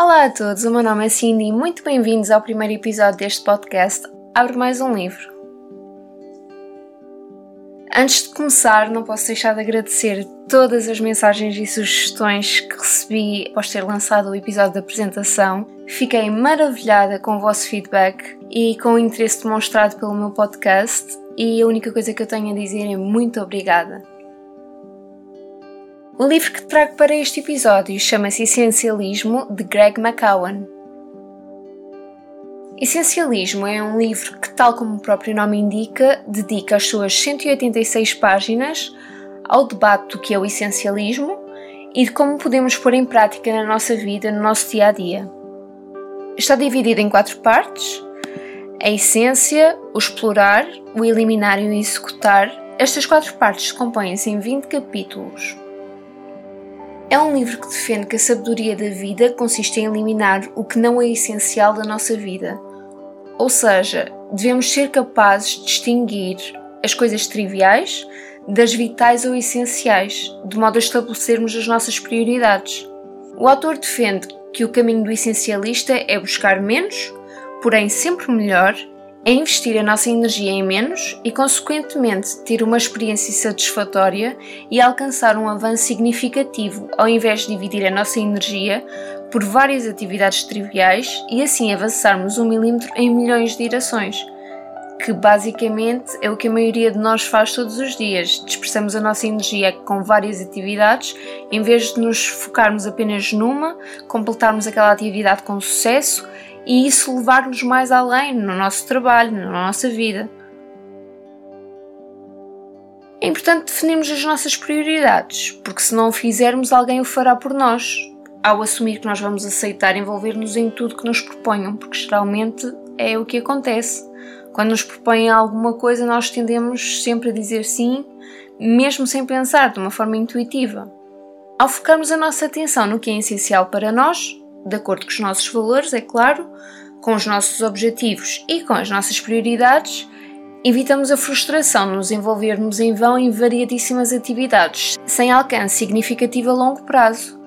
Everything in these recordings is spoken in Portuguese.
Olá a todos, o meu nome é Cindy e muito bem-vindos ao primeiro episódio deste podcast Abre Mais um Livro. Antes de começar, não posso deixar de agradecer todas as mensagens e sugestões que recebi após ter lançado o episódio da apresentação. Fiquei maravilhada com o vosso feedback e com o interesse demonstrado pelo meu podcast, e a única coisa que eu tenho a dizer é muito obrigada. O livro que trago para este episódio chama-se Essencialismo, de Greg McCowan. Essencialismo é um livro que, tal como o próprio nome indica, dedica as suas 186 páginas ao debate do que é o essencialismo e de como podemos pôr em prática na nossa vida, no nosso dia a dia. Está dividido em quatro partes: a essência, o explorar, o eliminar e o executar. Estas quatro partes compõem-se em 20 capítulos. É um livro que defende que a sabedoria da vida consiste em eliminar o que não é essencial da nossa vida. Ou seja, devemos ser capazes de distinguir as coisas triviais das vitais ou essenciais, de modo a estabelecermos as nossas prioridades. O autor defende que o caminho do essencialista é buscar menos, porém sempre melhor, é investir a nossa energia em menos e, consequentemente, ter uma experiência satisfatória e alcançar um avanço significativo, ao invés de dividir a nossa energia por várias atividades triviais e assim avançarmos um milímetro em milhões de direções, que basicamente é o que a maioria de nós faz todos os dias. Dispersamos a nossa energia com várias atividades em vez de nos focarmos apenas numa, completarmos aquela atividade com sucesso e isso levar-nos mais além no nosso trabalho, na nossa vida. É importante definirmos as nossas prioridades, porque se não o fizermos, alguém o fará por nós, ao assumir que nós vamos aceitar envolver-nos em tudo que nos proponham, porque geralmente é o que acontece. Quando nos propõem alguma coisa, nós tendemos sempre a dizer sim, mesmo sem pensar, de uma forma intuitiva. Ao focarmos a nossa atenção no que é essencial para nós, de acordo com os nossos valores, é claro, com os nossos objetivos e com as nossas prioridades, evitamos a frustração de nos envolvermos em vão em variadíssimas atividades, sem alcance significativo a longo prazo.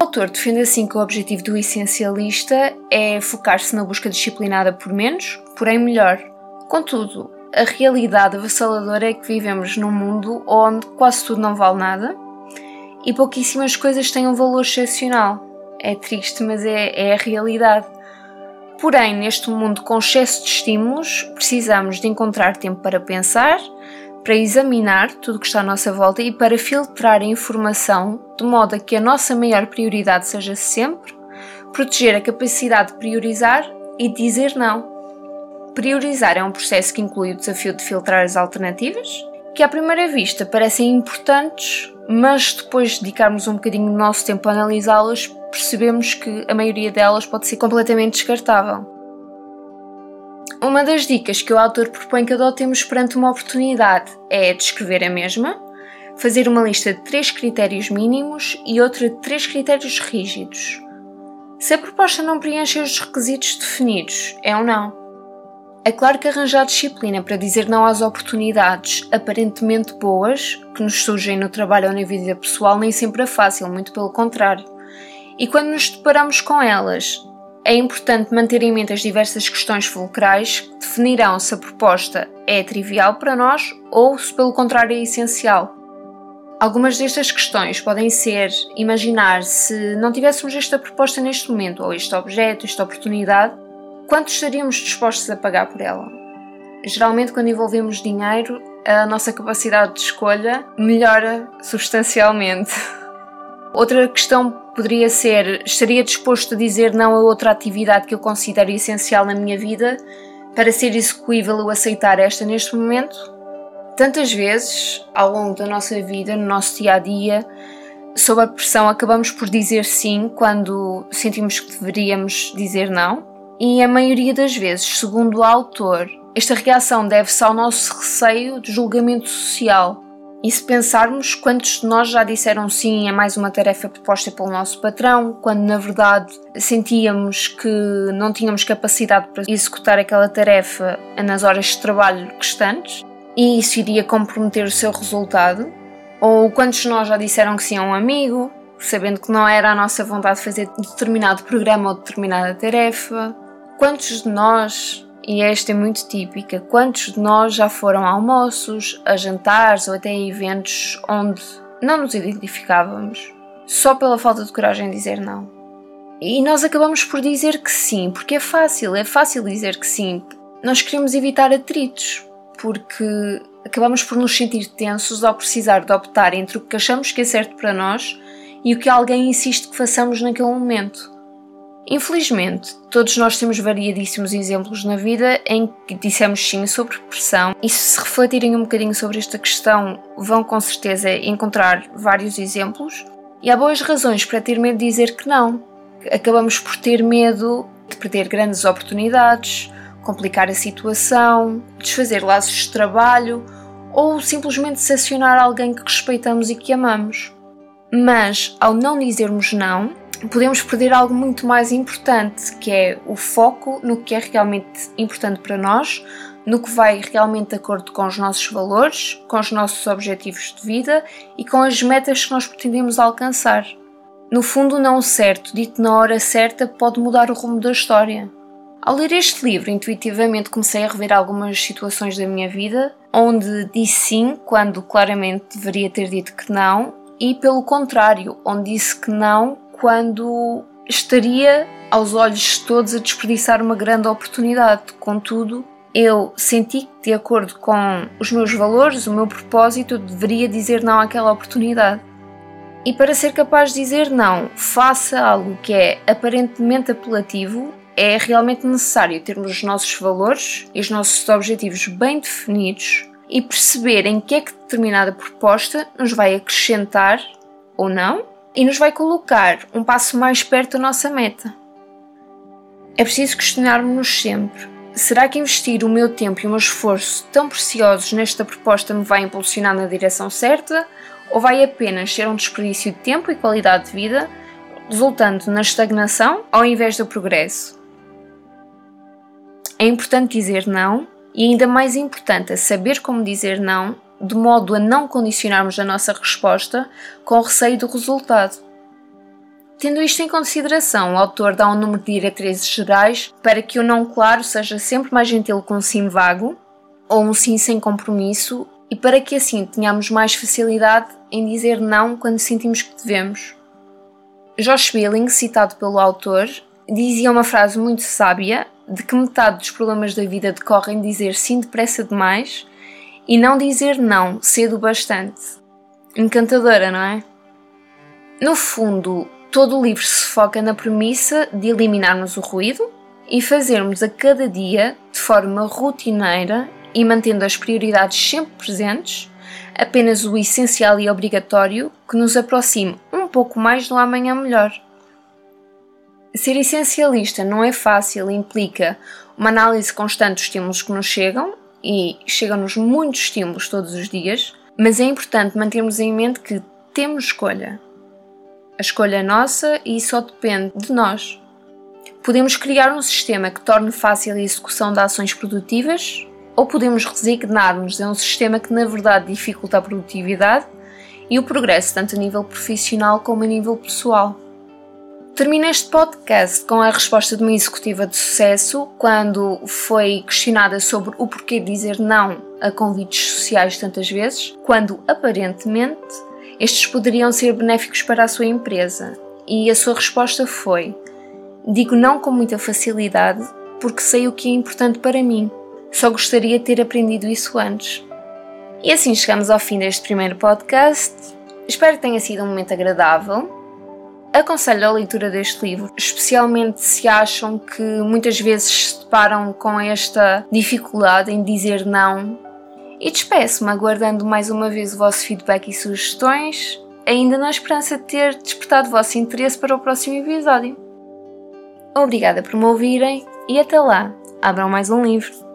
O autor defende assim que o objetivo do essencialista é focar-se na busca disciplinada por menos, porém melhor. Contudo, a realidade avassaladora é que vivemos num mundo onde quase tudo não vale nada e pouquíssimas coisas têm um valor excepcional. É triste, mas é, é a realidade. Porém, neste mundo com excesso de estímulos, precisamos de encontrar tempo para pensar, para examinar tudo o que está à nossa volta e para filtrar a informação de modo a que a nossa maior prioridade seja sempre proteger a capacidade de priorizar e dizer não. Priorizar é um processo que inclui o desafio de filtrar as alternativas, que à primeira vista parecem importantes, mas depois de dedicarmos um bocadinho do nosso tempo a analisá-las, percebemos que a maioria delas pode ser completamente descartável. Uma das dicas que o autor propõe que adotemos perante uma oportunidade é descrever a mesma, fazer uma lista de três critérios mínimos e outra de três critérios rígidos. Se a proposta não preenche os requisitos definidos, é ou não. É claro que arranjar disciplina para dizer não às oportunidades aparentemente boas que nos surgem no trabalho ou na vida pessoal nem sempre é fácil, muito pelo contrário. E quando nos deparamos com elas, é importante manter em mente as diversas questões fulcrais que definirão se a proposta é trivial para nós ou se, pelo contrário, é essencial. Algumas destas questões podem ser imaginar se não tivéssemos esta proposta neste momento, ou este objeto, esta oportunidade, quanto estaríamos dispostos a pagar por ela? Geralmente, quando envolvemos dinheiro, a nossa capacidade de escolha melhora substancialmente. Outra questão poderia ser: estaria disposto a dizer não a outra atividade que eu considero essencial na minha vida para ser execuível ou aceitar esta neste momento? Tantas vezes, ao longo da nossa vida, no nosso dia a dia, sob a pressão, acabamos por dizer sim quando sentimos que deveríamos dizer não e a maioria das vezes, segundo o autor, esta reação deve-se ao nosso receio de julgamento social. E se pensarmos quantos de nós já disseram sim a mais uma tarefa proposta pelo nosso patrão, quando na verdade sentíamos que não tínhamos capacidade para executar aquela tarefa nas horas de trabalho restantes, e isso iria comprometer o seu resultado? Ou quantos de nós já disseram que sim a um amigo, sabendo que não era a nossa vontade fazer determinado programa ou determinada tarefa. Quantos de nós, e esta é muito típica, quantos de nós já foram a almoços, a jantares ou até a eventos onde não nos identificávamos, só pela falta de coragem de dizer não? E nós acabamos por dizer que sim, porque é fácil, é fácil dizer que sim. Nós queremos evitar atritos, porque acabamos por nos sentir tensos ao precisar de optar entre o que achamos que é certo para nós e o que alguém insiste que façamos naquele momento. Infelizmente, todos nós temos variadíssimos exemplos na vida em que dissemos sim sobre pressão, e se refletirem um bocadinho sobre esta questão, vão com certeza encontrar vários exemplos. E há boas razões para ter medo de dizer que não. Acabamos por ter medo de perder grandes oportunidades, complicar a situação, desfazer laços de trabalho ou simplesmente decepcionar alguém que respeitamos e que amamos. Mas, ao não dizermos não, podemos perder algo muito mais importante, que é o foco no que é realmente importante para nós, no que vai realmente de acordo com os nossos valores, com os nossos objetivos de vida e com as metas que nós pretendemos alcançar. No fundo, não certo, dito na hora certa, pode mudar o rumo da história. Ao ler este livro, intuitivamente comecei a rever algumas situações da minha vida onde disse sim quando claramente deveria ter dito que não, e pelo contrário, onde disse que não quando estaria aos olhos de todos a desperdiçar uma grande oportunidade. Contudo, eu senti que, de acordo com os meus valores, o meu propósito, deveria dizer não àquela oportunidade. E para ser capaz de dizer não, faça algo que é aparentemente apelativo, é realmente necessário termos os nossos valores e os nossos objetivos bem definidos e perceber em que é que determinada proposta nos vai acrescentar ou não e nos vai colocar um passo mais perto da nossa meta. É preciso questionarmos-nos sempre: será que investir o meu tempo e o meu esforço tão preciosos nesta proposta me vai impulsionar na direção certa ou vai apenas ser um desperdício de tempo e qualidade de vida, resultando na estagnação ao invés do progresso? É importante dizer não e ainda mais importante é saber como dizer não, de modo a não condicionarmos a nossa resposta com receio do resultado. Tendo isto em consideração, o autor dá um número de diretrizes gerais para que o não claro seja sempre mais gentil com um sim vago ou um sim sem compromisso e para que assim tenhamos mais facilidade em dizer não quando sentimos que devemos. Josh Billing, citado pelo autor, dizia uma frase muito sábia de que metade dos problemas da vida decorrem de dizer sim depressa demais e não dizer não cedo bastante. Encantadora, não é? No fundo, todo o livro se foca na premissa de eliminarmos o ruído e fazermos a cada dia, de forma rotineira e mantendo as prioridades sempre presentes, apenas o essencial e obrigatório que nos aproxime um pouco mais do amanhã melhor. Ser essencialista não é fácil, implica uma análise constante dos estímulos que nos chegam, e chegam-nos muitos estímulos todos os dias, mas é importante mantermos em mente que temos escolha. A escolha é nossa e só depende de nós. Podemos criar um sistema que torne fácil a execução de ações produtivas, ou podemos resignar-nos a um sistema que na verdade dificulta a produtividade e o progresso tanto a nível profissional como a nível pessoal. Termino este podcast com a resposta de uma executiva de sucesso quando foi questionada sobre o porquê dizer não a convites sociais tantas vezes, quando aparentemente estes poderiam ser benéficos para a sua empresa. E a sua resposta foi: Digo não com muita facilidade porque sei o que é importante para mim. Só gostaria de ter aprendido isso antes. E assim chegamos ao fim deste primeiro podcast. Espero que tenha sido um momento agradável Aconselho a leitura deste livro, especialmente se acham que muitas vezes se deparam com esta dificuldade em dizer não. E despeço-me aguardando mais uma vez o vosso feedback e sugestões, ainda na esperança de ter despertado o vosso interesse para o próximo episódio. Obrigada por me ouvirem e até lá, abram mais um livro.